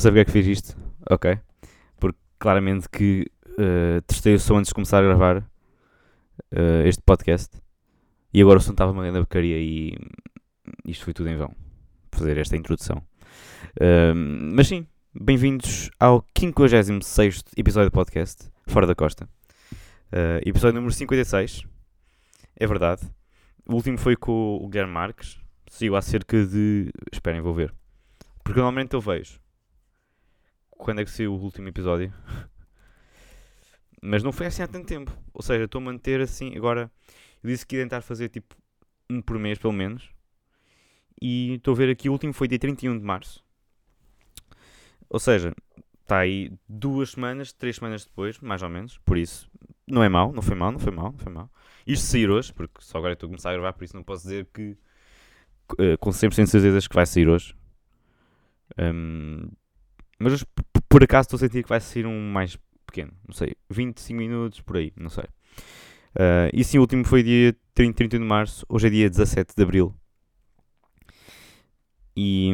sei porque é que fiz isto, ok? Porque claramente que uh, testei o som antes de começar a gravar uh, este podcast e agora o som estava uma grande porcaria e isto foi tudo em vão. Fazer esta introdução. Uh, mas sim, bem-vindos ao 56 episódio do podcast, Fora da Costa. Uh, episódio número 56. É verdade. O último foi com o Guilherme Marques. Sigo há cerca de. Esperem, vou ver. Porque normalmente eu vejo. Quando é que saiu o último episódio? Mas não foi assim há tanto tempo. Ou seja, estou a manter assim. Agora, eu disse que ia tentar fazer tipo um por mês, pelo menos. E estou a ver aqui. O último foi dia 31 de março. Ou seja, está aí duas semanas, três semanas depois, mais ou menos. Por isso, não é mau, não foi mau, não foi mau, não foi mau. Isto sair hoje, porque só agora estou a começar a gravar, por isso não posso dizer que uh, com 100% de certeza que vai sair hoje. Um, mas por acaso estou a sentir que vai sair um mais pequeno, não sei, 25 minutos por aí, não sei. Uh, e sim, o último foi dia 30, 31 de março, hoje é dia 17 de abril. E,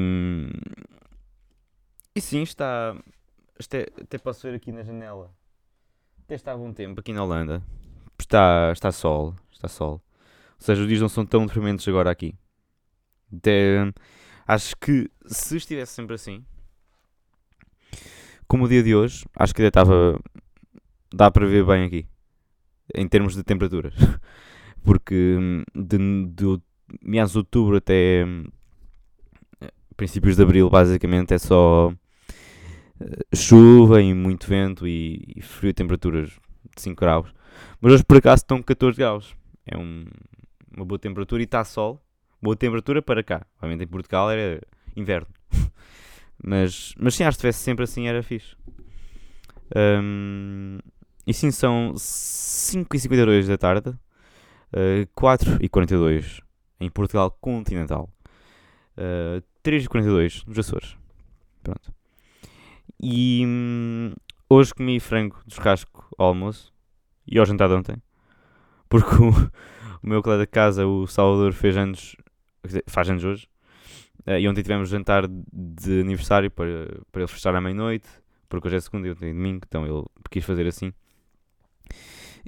e sim, está. Até, até posso ver aqui na janela. Até está há bom tempo aqui na Holanda. Está, está sol, está sol. Ou seja, os dias não são tão trementes agora aqui. Até, acho que se estivesse sempre assim, como o dia de hoje, acho que ainda estava. dá para ver bem aqui. Em termos de temperaturas. Porque de, de meados de outubro até princípios de abril, basicamente, é só chuva e muito vento e, e frio, temperaturas de 5 graus. Mas hoje por acaso estão 14 graus. É um, uma boa temperatura e está sol. Boa temperatura para cá. Obviamente em Portugal era inverno. mas, mas sim, acho que estivesse sempre assim era fixe. Um, e sim, são 5h52 da tarde, uh, 4h42 em Portugal continental, uh, 3h42 nos Açores. Pronto. E hum, hoje comi frango de churrasco ao almoço e ao jantar de ontem. Porque o, o meu colega de casa, o Salvador, fez anos, faz anos hoje. Uh, e ontem tivemos jantar de aniversário para, para ele fechar à meia-noite. Porque hoje é segunda e ontem é domingo, então ele quis fazer assim.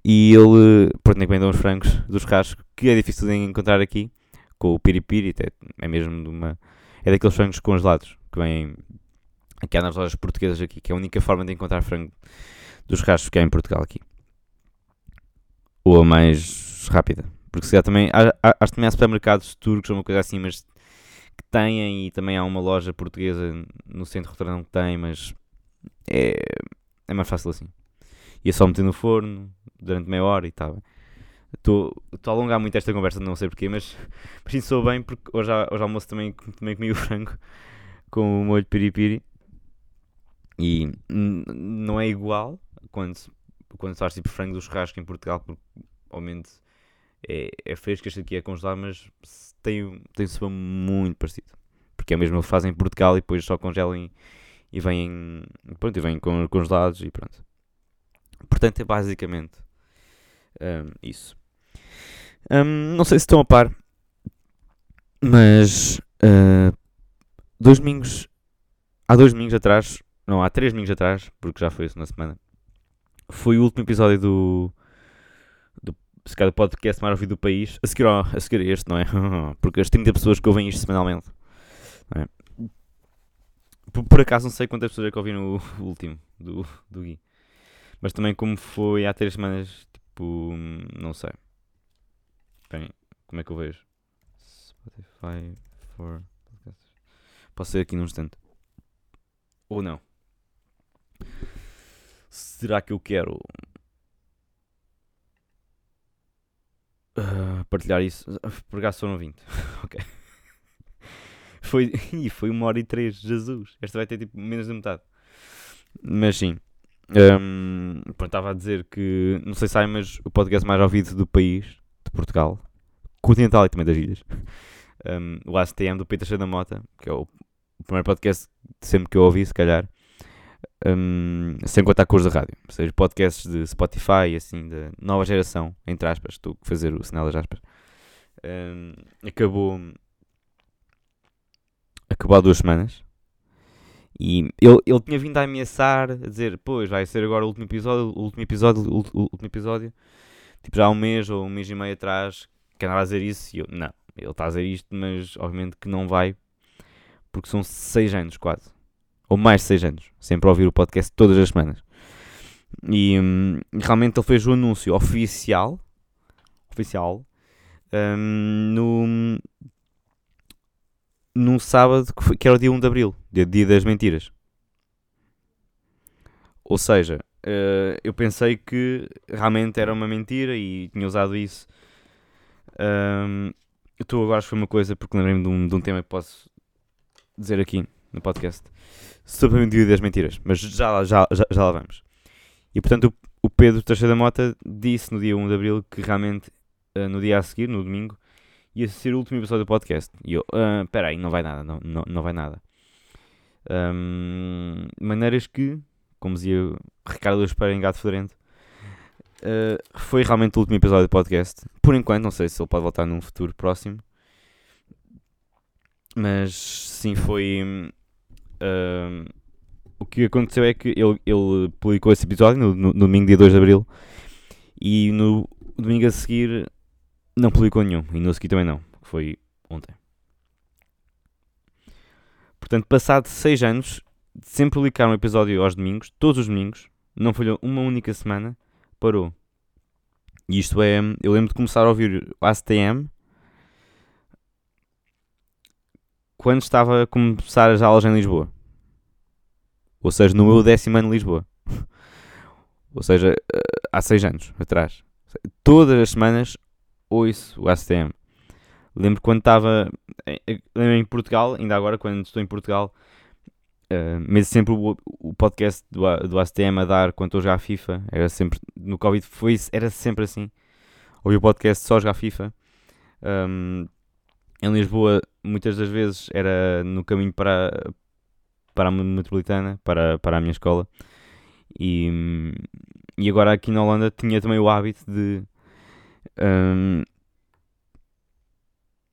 E ele, pronto, encomendou uns frangos do churrasco, que é difícil de encontrar aqui, com o piripiri, é mesmo de uma... É daqueles frangos congelados, que vêm aqui há nas lojas portuguesas aqui, que é a única forma de encontrar frango dos churrascos que há em Portugal aqui. Ou a mais rápida. Porque se há também, acho que também há supermercados turcos ou uma coisa assim, mas que têm e também há uma loja portuguesa no centro de Rotterdam que tem, mas é, é mais fácil assim. E é só meter no forno durante meia hora e está bem. Estou a alongar muito esta conversa, não sei porquê, mas, mas sim, sou bem porque hoje, hoje almoço também, também comi o frango com o molho piripiri e não é igual quando, quando faz tipo frango do churrasco em Portugal, porque obviamente é, é fresco, este aqui é congelado, mas tem, tem um sabor muito parecido. Porque é mesmo eles fazem em Portugal e depois só congelam e, vêm, pronto, e vêm com, congelados e pronto. Portanto, é basicamente um, isso. Um, não sei se estão a par, mas uh, dois domingos, há dois domingos atrás, não, há três domingos atrás, porque já foi isso na semana, foi o último episódio do se calhar, do podcast mais ouvido do país, a seguir, a seguir este, não é? porque as 30 pessoas que ouvem isto semanalmente, é? por, por, acaso não sei quantas pessoas é que ouviram o, o último do, do Gui, mas também como foi há três semanas, tipo, não sei. Esperem, como é que eu vejo? Spotify for Posso ser aqui num instante. Ou não. Será que eu quero uh, partilhar isso? Por acaso foram 20. ok. Foi, foi uma hora e três, Jesus. Esta vai ter tipo menos de metade. Mas sim. Um, estava a dizer que, não sei se sabem, mas o podcast mais ouvido do país, de Portugal, continental e também das ilhas, um, o ACTM do Peter da Mota, que é o primeiro podcast sempre que eu ouvi, se calhar, um, sem contar com os da rádio, ou seja, podcasts de Spotify, assim, da nova geração, entre aspas, estou a fazer o sinal das aspas, um, acabou acabou há duas semanas. E ele, ele tinha vindo a ameaçar, a dizer, pois, vai ser agora o último episódio, o último episódio, o último episódio. Tipo, já há um mês ou um mês e meio atrás, que andava a dizer isso. E eu, não, ele está a dizer isto, mas obviamente que não vai, porque são seis anos quase. Ou mais de seis anos, sempre a ouvir o podcast todas as semanas. E hum, realmente ele fez o anúncio oficial, oficial, hum, no, num sábado que, foi, que, era o dia 1 de Abril, dia, dia das mentiras. Ou seja, uh, eu pensei que realmente era uma mentira e tinha usado isso. Um, tu agora foi uma coisa, porque lembrei-me de, um, de um tema que posso dizer aqui no podcast sobre o dia das mentiras, mas já, já, já, já lá vamos. E portanto, o, o Pedro Teixeira da Mota disse no dia 1 de Abril que realmente uh, no dia a seguir, no domingo, ia ser o último episódio do podcast. E eu, uh, aí, não vai nada, não, não, não vai nada. Um, maneiras que, como dizia Ricardo Espera em Gato Fedorento, uh, foi realmente o último episódio do podcast. Por enquanto, não sei se ele pode voltar num futuro próximo. Mas sim, foi. O que aconteceu é que ele, ele publicou esse episódio no, no, no domingo, dia 2 de Abril. E no domingo a seguir não publicou nenhum. E no seguinte também não. Foi ontem. Portanto, passado 6 anos, sempre publicar um episódio aos domingos, todos os domingos, não falhou uma única semana, parou. E isto é, eu lembro de começar a ouvir o ACTM quando estava a começar as aulas em Lisboa. Ou seja, no meu décimo ano em Lisboa. Ou seja, eh, há 6 anos atrás. Todas as semanas ouço o ACTM. Lembro quando estava em, Portugal, ainda agora quando estou em Portugal, uh, mesmo sempre o, o podcast do, do ACTM a dar quando estou a jogar FIFA, era sempre, no Covid foi, era sempre assim. Ouvi o podcast só jogar FIFA. Um, em Lisboa, muitas das vezes era no caminho para, para a metropolitana, para, para a minha escola. E, e agora aqui na Holanda tinha também o hábito de um,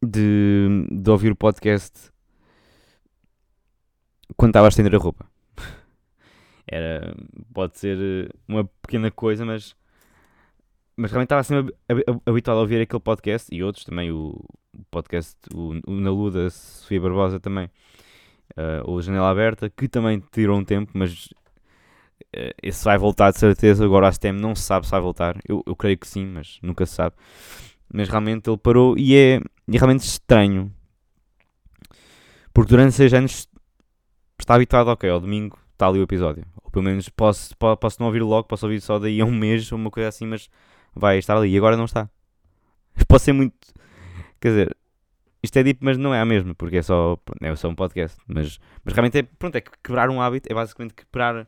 de, de ouvir o podcast quando estava a estender a roupa. Era, pode ser uma pequena coisa, mas, mas realmente estava sempre habituado a ouvir aquele podcast e outros também, o, podcast o, o Na Luda, Sofia Barbosa também, uh, o Janela Aberta, que também tirou um tempo, mas uh, esse vai voltar de certeza. Agora a STEM não se sabe se vai voltar, eu, eu creio que sim, mas nunca se sabe. Mas realmente ele parou e é, é realmente estranho. Porque durante 6 anos está habituado, ok, ao domingo está ali o episódio. Ou pelo menos posso, posso não ouvir logo, posso ouvir só daí a um mês ou uma coisa assim, mas vai estar ali. E agora não está. Pode ser muito. Quer dizer, isto é deep, mas não é a mesma, porque é só, é só um podcast. Mas, mas realmente é, pronto, é quebrar um hábito, é basicamente quebrar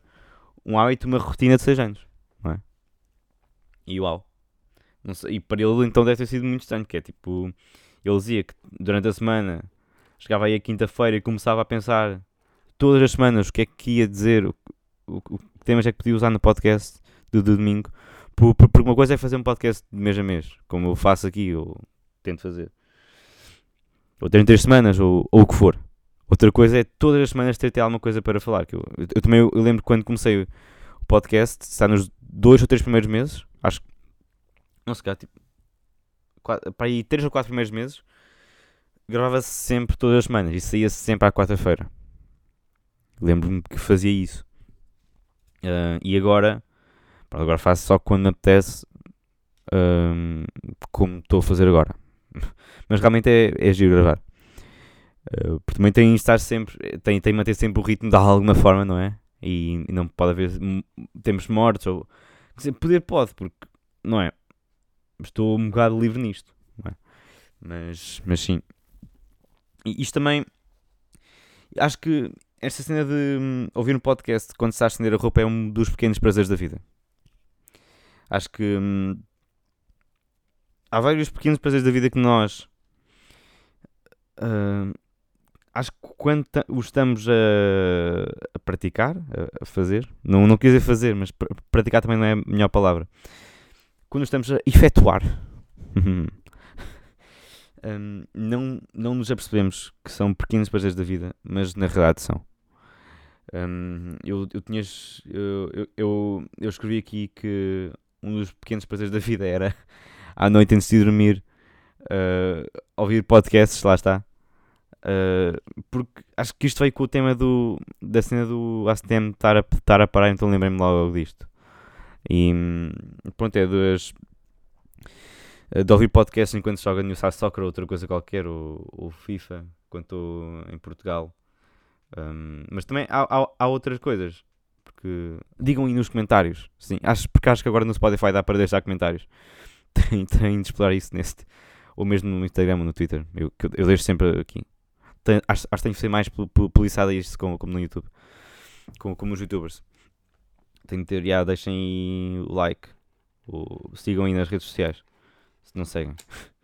um hábito, uma rotina de 6 anos. Não é? E uau. Sei, e para ele então deve ter sido muito estranho, que é tipo, ele dizia que durante a semana chegava aí a quinta-feira e começava a pensar todas as semanas o que é que ia dizer, o, o, o que temas é que podia usar no podcast do, do domingo. Porque uma coisa é fazer um podcast de mês a mês, como eu faço aqui, ou tento fazer. Ou ter três semanas, ou, ou o que for. Outra coisa é todas as semanas ter, ter alguma coisa para falar. Que eu, eu, eu também eu lembro quando comecei o podcast, está nos dois ou três primeiros meses, acho que não sei, tipo, quatro, para aí 3 ou 4 primeiros meses, gravava-se sempre todas as semanas e saía-se sempre à quarta-feira. Lembro-me que fazia isso. Uh, e agora, agora faço só quando me apetece, uh, como estou a fazer agora. Mas realmente é, é giro gravar. Uh, porque também tem estar sempre, tem, tem manter sempre o ritmo de alguma forma, não é? E, e não pode haver tempos mortos ou. Dizer, poder pode, porque não é? estou um bocado livre nisto. É? Mas, mas sim. E isto também. Acho que esta cena de hum, ouvir um podcast quando se está a estender a roupa é um dos pequenos prazeres da vida. Acho que hum, há vários pequenos prazeres da vida que nós. Uh, acho que quando os estamos a, a praticar, a, fazer, não, não quis dizer fazer, mas pr praticar também não é a melhor palavra quando estamos a efetuar, um, não, não nos apercebemos que são pequenos prazeres da vida, mas na realidade são. Um, eu, eu, tinha, eu, eu, eu, eu escrevi aqui que um dos pequenos prazeres da vida era à noite antes de dormir uh, ouvir podcasts, lá está. Uh, porque acho que isto veio com o tema do, da cena do ACTM estar a, estar a parar, então lembrei-me logo disto. E pronto, é das. De ouvir podcasts enquanto joga New South Soccer ou outra coisa qualquer, ou, ou FIFA, quando estou em Portugal. Um, mas também há, há, há, outras coisas. Digam aí nos comentários. Sim, acho, porque acho que agora no Spotify dá para deixar comentários. Tem, tem de explorar isso neste. Ou mesmo no Instagram ou no Twitter. Eu, eu deixo sempre aqui. Tem, acho, acho que tem que ser mais publicado isto como, como no YouTube. Como, como os youtubers. Tem de ter, já, deixem aí o like. Ou sigam aí nas redes sociais. Se não seguem.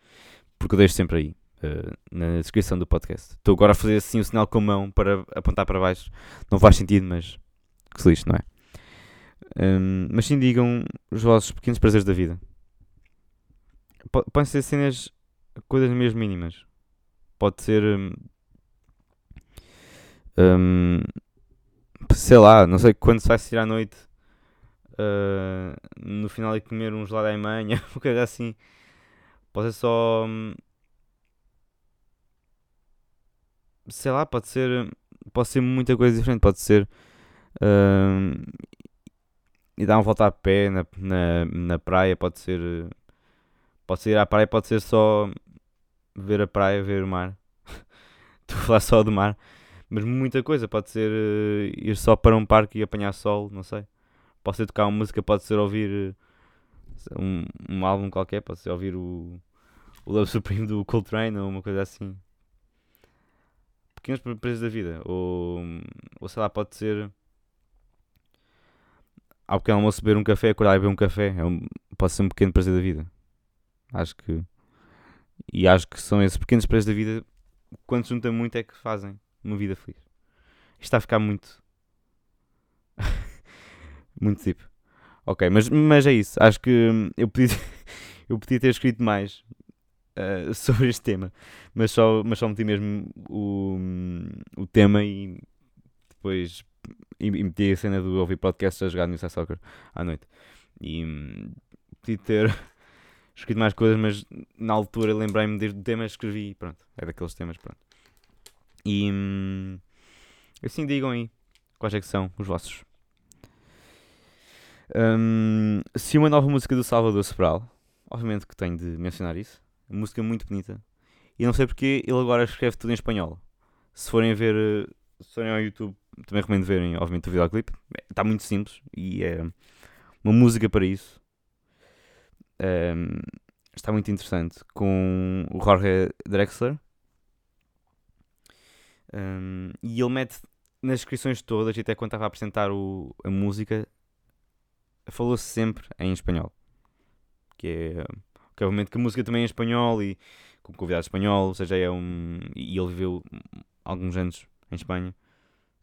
Porque eu deixo sempre aí. Uh, na descrição do podcast. Estou agora a fazer assim o sinal com a mão para apontar para baixo. Não faz sentido, mas que se lixe, não é? Um, mas sim digam os vossos pequenos prazeres da vida. Podem ser cenas, coisas mesmo mínimas. Pode ser. Um, um, sei lá, não sei quando se vai sair à noite. Uh, no final de comer um gelado à manhã, uma coisa assim. Pode ser só. Um, sei lá, pode ser, pode ser muita coisa diferente, pode ser e dar uma volta a pé na, na, na praia, pode ser, pode ser ir à praia, pode ser só ver a praia, ver o mar. Estou a falar só do mar, mas muita coisa, pode ser uh, ir só para um parque e apanhar sol, não sei. Pode ser tocar uma música, pode ser ouvir uh, um, um álbum qualquer, pode ser ouvir o, o Love Supreme do Coltrane ou uma coisa assim pequenos prazeres da vida. Ou, ou sei lá, pode ser ao pequeno almoço beber um café, acordar e beber um café. É um, pode ser um pequeno prazer da vida. Acho que. E acho que são esses pequenos prazeres da vida, quando juntam muito, é que fazem uma vida feliz. Isto está a ficar muito. muito tipo. Ok, mas, mas é isso. Acho que eu podia, eu podia ter escrito mais uh, sobre este tema, mas só, mas só meti mesmo o, o tema e depois e, meti a cena do ouvir podcast a jogar no Soccer à noite. E um, podia ter escrito mais coisas, mas na altura lembrei-me do tema, escrevi e pronto, é daqueles temas, pronto. E hum, assim digam aí quais é que são os vossos. Um, se uma nova música do Salvador Sobral, obviamente que tenho de mencionar isso, música muito bonita. E não sei porque ele agora escreve tudo em espanhol. Se forem ver, eh, se forem ao YouTube, também recomendo verem, obviamente, o videoclipe. Está muito simples e é uma música para isso. Um, está muito interessante. Com o Jorge Drexler. Um, e ele mete nas descrições todas, e até quando estava a apresentar o, a música, falou-se sempre em espanhol. Que é que obviamente que a música também é em espanhol e com convidado espanhol, ou seja, é um. E ele viveu alguns anos em Espanha,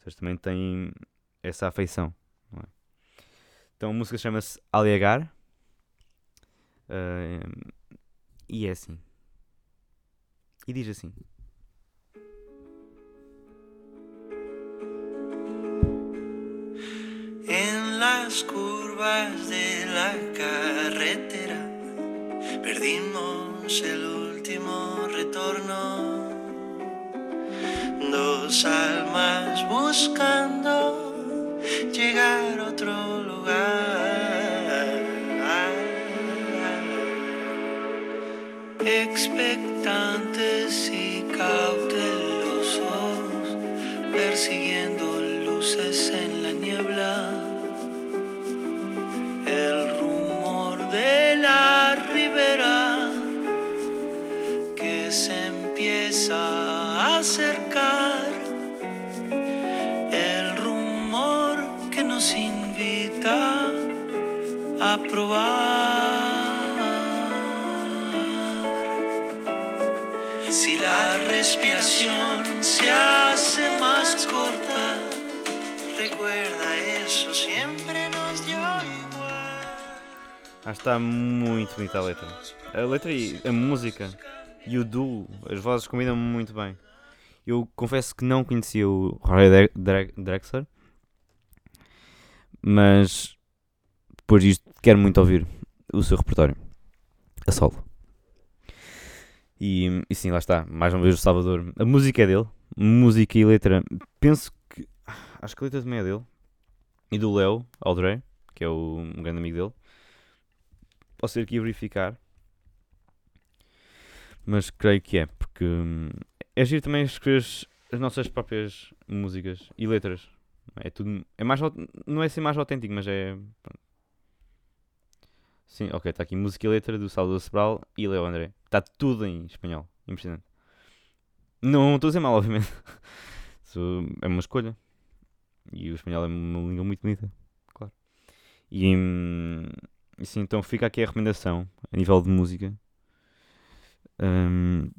seja, também tem essa afeição. É? Então a música chama-se Aliagar uh, e é assim. E diz assim. En las curvas de la carretera perdimos el último retorno. Almas buscando llegar a otro lugar. Si la respiración se hace más corta, recuerda eso siempre nos dio igual. Ah, está muito bonita a letra. A letra e a música e o duo, as vozes combinam muito bem. Eu confesso que não conhecia o Rory Drexler, mas depois disto quero muito ouvir o seu repertório a solo. E, e sim, lá está, mais uma vez o Salvador. A música é dele, música e letra. Penso que. Acho que a letra também é dele. E do Leo Aldrey, que é o, um grande amigo dele. Posso ir aqui verificar. Mas creio que é, porque hum, é giro também escrever as, as nossas próprias músicas e letras. É tudo. É mais, não é ser mais autêntico, mas é. Sim, ok, está aqui música e letra do Salvador Sebral e Leo André. Está tudo em espanhol. Impressionante. Não estou a dizer mal, obviamente. é uma escolha. E o espanhol é uma língua muito bonita. Claro. E, hum, e sim, então fica aqui a recomendação a nível de música. Um,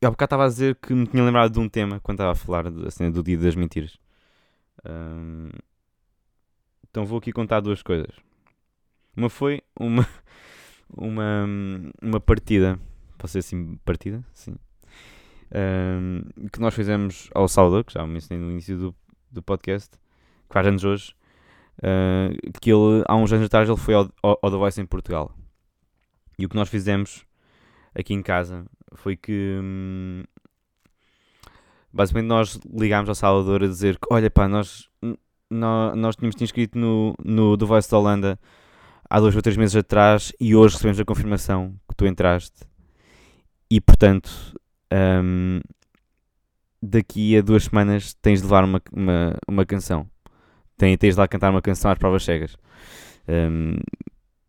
eu há bocado estava a dizer que me tinha lembrado de um tema quando estava a falar assim, do Dia das Mentiras. Um, então vou aqui contar duas coisas. Uma foi uma, uma, uma partida, pode ser assim, partida? Sim. Um, que nós fizemos ao Salvador, que já mencionei no início do, do podcast, que faz anos hoje, uh, que ele, há uns anos atrás, ele foi ao, ao, ao The Voice em Portugal. E o que nós fizemos aqui em casa foi que hum, basicamente nós ligámos ao Salvador a dizer que olha pá, nós, nós, nós tínhamos te inscrito no, no The Voice da Holanda há dois ou três meses atrás e hoje recebemos a confirmação que tu entraste e portanto um, daqui a duas semanas tens de levar uma, uma, uma canção tens, tens de lá cantar uma canção às provas cegas um,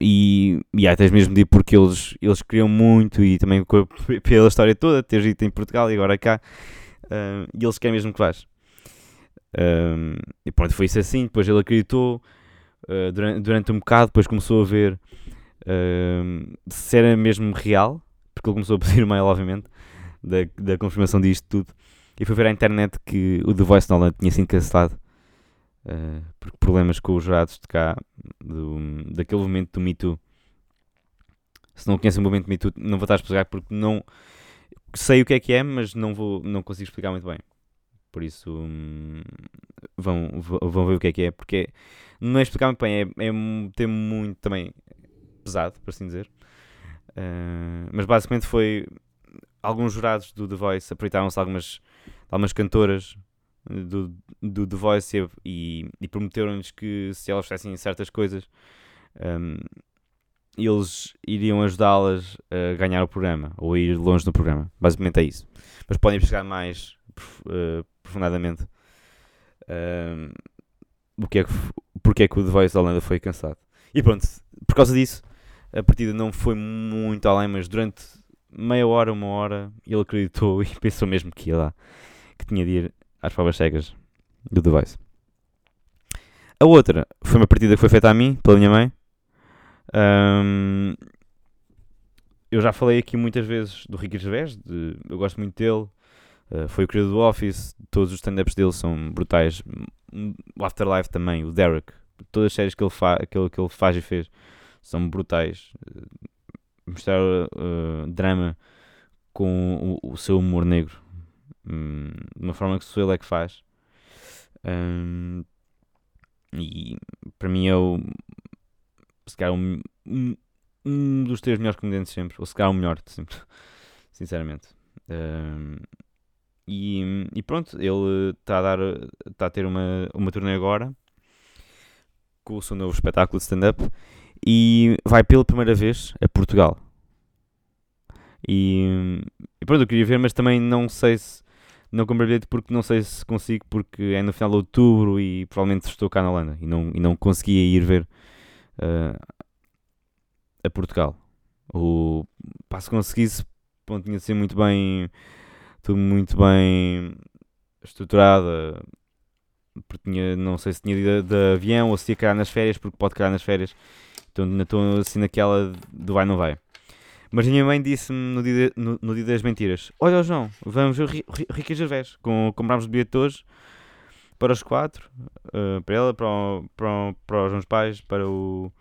e, e até mesmo de porque eles, eles queriam muito e também pela história toda, ter ido em Portugal e agora cá, uh, e eles querem mesmo que vás. Um, e pronto, foi isso assim. Depois ele acreditou uh, durante, durante um bocado, depois começou a ver uh, se era mesmo real, porque ele começou a pedir mail, obviamente, da, da confirmação disto tudo. E foi ver à internet que o The Voice Nolan tinha sido cancelado Uh, porque problemas com os jurados de cá, do, daquele momento do Me Too. Se não conhecem o momento do Me Too, não vou estar a explicar porque não sei o que é que é, mas não, vou, não consigo explicar muito bem. Por isso hum, vão, vão ver o que é que é, porque não é explicar muito bem, é, é um tema muito também pesado, por assim dizer. Uh, mas basicamente foi alguns jurados do The Voice aproveitaram-se algumas, algumas cantoras do, do The Voice e, e prometeram-lhes que se elas fizessem certas coisas um, eles iriam ajudá-las a ganhar o programa ou a ir longe no programa. Basicamente é isso. Mas podem chegar mais uh, profundamente um, o que é que, porque é que o The Voice da Holanda foi cansado. E pronto, por causa disso, a partida não foi muito além, mas durante meia hora, uma hora, ele acreditou e pensou mesmo que ia lá, que tinha de ir às provas cegas do Device. A outra foi uma partida que foi feita a mim, pela minha mãe. Um, eu já falei aqui muitas vezes do Ricky Gervais, de, eu gosto muito dele. Uh, foi o criador do Office, todos os stand-ups dele são brutais. O Afterlife também, o Derek, todas as séries que ele, que ele, que ele faz e fez são brutais. Uh, mostrar uh, drama com o, o, seu humor negro Hum, de uma forma que só ele é que faz. Um, e para mim é o se calhar um, um, dos três melhores comediantes sempre, ou se calhar o melhor sempre, sinceramente. Um, e, e, pronto, ele está a dar está a ter uma, uma turnê agora com o seu novo espetáculo de stand-up e vai pela primeira vez a Portugal. E, e pronto, eu queria ver, mas também não sei se não comprei bilhete porque não sei se consigo, porque é no final de outubro e provavelmente estou cá na Holanda e não, e não conseguia ir ver uh, a Portugal. O, pá, se conseguisse, bom, tinha de ser muito bem, tudo muito bem estruturado, porque tinha, não sei se tinha ido de, avião ou se ia cair nas férias, porque pode cair nas férias. Então ainda estou assim naquela do vai não vai. Mas minha mãe disse-me no dia, no, no, dia das mentiras: Olha, João, vamos ver Rica Gervais. Com, comprámos o bilhete hoje para os quatro: uh, para ela, para, o, para, para os meus pais, para o. Ou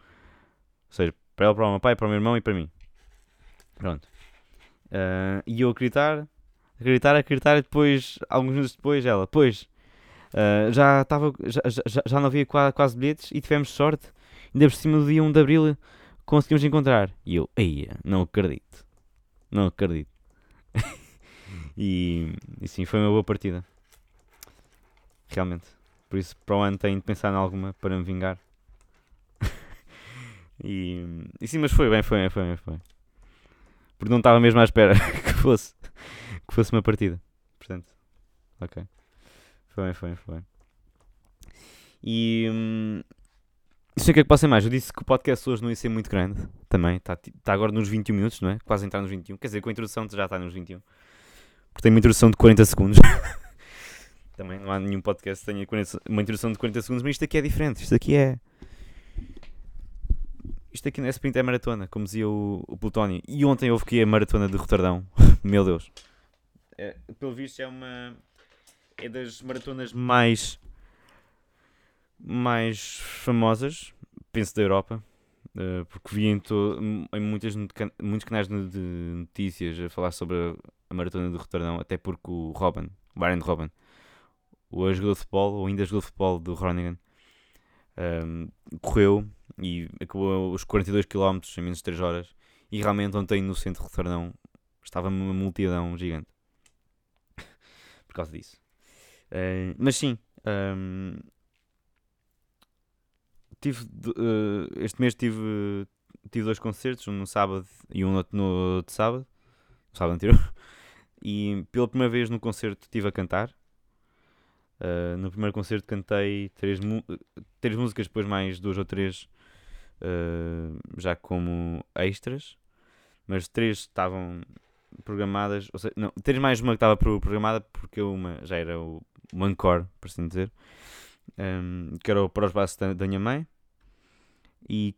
seja, para ela, para o meu pai, para o meu irmão e para mim. Pronto. Uh, e eu acreditar, acreditar, acreditar, e depois, alguns minutos depois, ela, pois, uh, já estava, já, já, já não havia quase, bilhetes e tivemos sorte, ainda por cima do dia 1 de Abril conseguimos encontrar. E eu, eia, não acredito, não acredito. e, e sim, foi uma boa partida. Realmente. Por isso, para o ano tenho de pensar em alguma para me vingar. e, e sim, mas foi bem, foi bem, foi bem, foi bem. Porque não estava mesmo à espera que fosse, que fosse uma partida. Portanto, ok. Foi bem, foi bem, foi bem. E. Hum, sei o que é que passa mais. Eu disse que o podcast hoje não ia ser muito grande. Também. Está tá agora nos 21 minutos, não é? Quase entrar nos 21. Quer dizer, com a introdução já está nos 21. Porque tem uma introdução de 40 segundos. Também não há nenhum podcast que tenha 40, uma introdução de 40 segundos, mas isto aqui é diferente. Isto aqui é. Isto aqui não é sprint, é maratona, como dizia o, o Plutónio. E ontem houve que a maratona de Roterdão. Meu Deus. É, pelo visto é uma. É das maratonas mais. mais famosas, penso, da Europa. Uh, porque vi em, to, em muitas, muitos canais de notícias a falar sobre a, a maratona de Roterdão, até porque o Robin, o Byron Robin, o jogador de futebol, ou ainda jogador de futebol do Groningen, um, correu e acabou os 42 km em menos de 3 horas. E realmente ontem no centro de Roterdão estava uma multidão gigante por causa disso. Uh, mas sim, um, tive, uh, este mês tive, tive dois concertos, um no sábado e um no, no, sábado, no sábado anterior. E pela primeira vez no concerto estive a cantar. Uh, no primeiro concerto cantei três, três músicas, depois mais duas ou três já como extras, mas três estavam programadas, ou seja, não, três mais uma que estava programada porque uma já era o, o encore, por assim dizer, um, que era o Para os Braços da, da minha mãe, e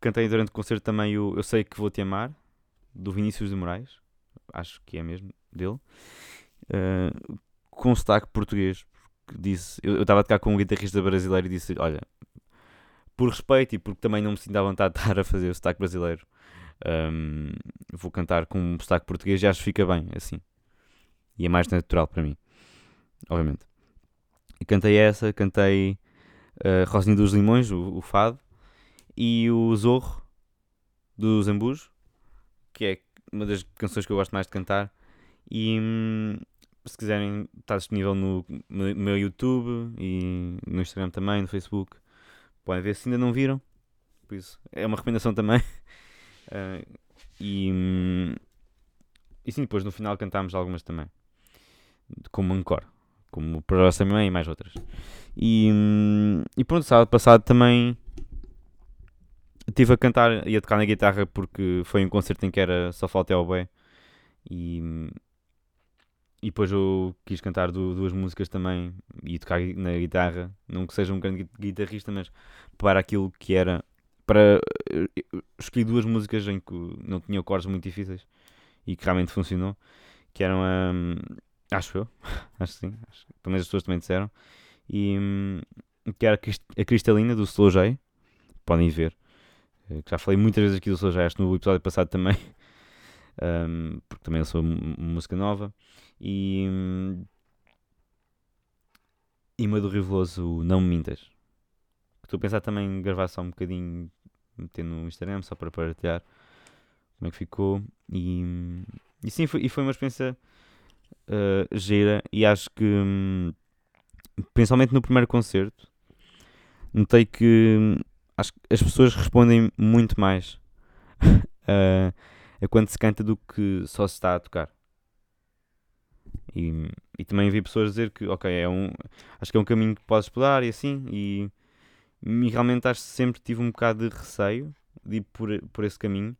cantei durante o concerto também o Eu Sei Que Vou Te Amar, do Vinícius de Moraes, acho que é mesmo dele, uh, com sotaque português, disse, eu estava a tocar com um guitarrista brasileiro e disse, olha, por respeito e porque também não me sinto à vontade de estar a fazer o sotaque brasileiro, um, vou cantar com um sotaque português e acho que fica bem, assim. E é mais natural para mim, obviamente. E cantei essa, cantei uh, Rosinha dos Limões, o, o, fado, e o Zorro, do Zambujo, que é uma das canções que eu gosto mais de cantar. E, hum, se quiserem, está disponível no, meu YouTube e no Instagram também, no Facebook. Podem ver se ainda não viram. Por isso, é uma recomendação também. Uh, e, e sim, depois no final cantámos algumas também. Como encore. Como para a nossa mãe e mais outras. E, e pronto, sábado passado também estive a cantar e a tocar na guitarra porque foi um concerto em que era só falta ao bem. E, e depois eu quis cantar duas músicas também e tocar na guitarra. Não que seja um grande guitarrista, mas para aquilo que era. Para. Escolhi duas músicas em que não tinha acordes muito difíceis e que realmente funcionou. Que eram. Um, acho eu. acho que sim. Acho, pelo menos as pessoas também disseram. E. Um, que era a Cristalina do Slow J. Podem ver. Eh, já falei muitas vezes aqui do Slow J, acho que no episódio passado também. Um, porque também sou música nova. E. E uma do Riveloso, Não Me Mintas. Estou a pensar também em gravar só um bocadinho, meter no Instagram, só para partilhar como é que ficou. E, e sim, foi, e foi uma experiência uh, gira. E acho que, um, principalmente no primeiro concerto, notei que hum, acho que as pessoas respondem muito mais uh, a quando se canta do que só se está a tocar. E, e também vi pessoas dizer que, ok, é um, acho que é um caminho que podes explorar e assim, e, e realmente acho que sempre tive um bocado de receio de ir por, por esse caminho,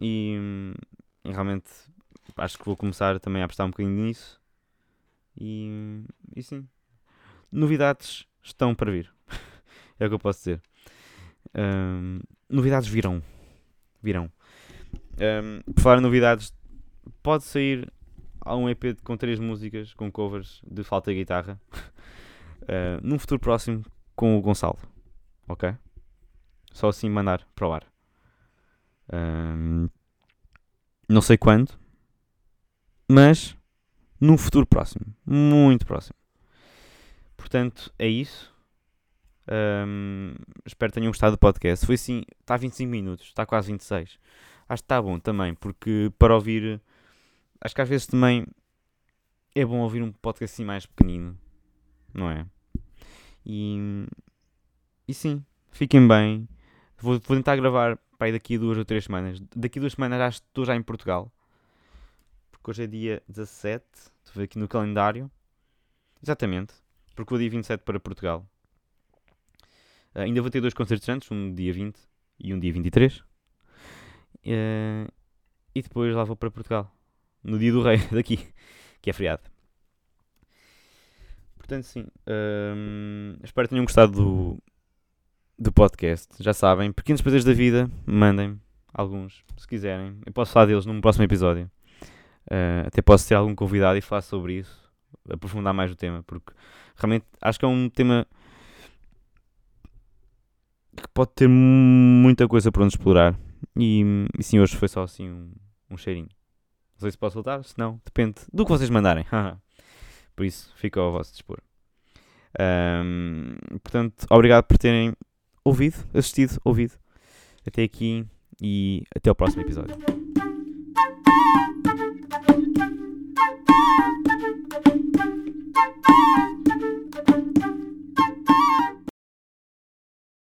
e, e realmente acho que vou começar também a apostar um bocadinho nisso, e, e sim, novidades estão para vir, é o que eu posso dizer. Um, novidades virão, virão. Um, por falar em novidades, pode sair um EP com três músicas com covers de falta de guitarra. Uh, num futuro próximo com o Gonçalo. Ok? Só assim mandar para o ar. Um, não sei quando, mas num futuro próximo, muito próximo. Portanto, é isso. Um, espero que tenham gostado do podcast. Foi assim, está a 25 minutos, está quase 26. Acho que está bom também, porque para ouvir, acho que às vezes também é bom ouvir um podcast assim mais pequenino, não é? E, e sim, fiquem bem. Vou, vou tentar gravar para daqui a duas ou três semanas. Daqui a duas semanas já estou já em Portugal. Porque hoje é dia 17. Estou a ver aqui no calendário. Exatamente. Porque o dia 27 para Portugal. Uh, ainda vou ter dois concertos antes, um dia 20 e um dia 23. Uh, eh, e depois lá vou para Portugal. No dia do rei, daqui, que é feriado. Portanto, sim. Uh, espero que tenham gostado do, do podcast. Já sabem, pequenos prazeres da vida, mandem alguns, se quiserem. Eu posso falar deles num próximo episódio. Uh, até posso ter algum convidado e falar sobre isso, aprofundar mais o tema, porque realmente acho que é um tema que pode ter muita coisa para nos explorar. E, e sim, hoje foi só assim um, um cheirinho. Não sei se posso soltar, se não, depende do que vocês mandarem. Por isso, fica ao vosso dispor. Um, portanto, obrigado por terem ouvido, assistido, ouvido até aqui e até o próximo episódio.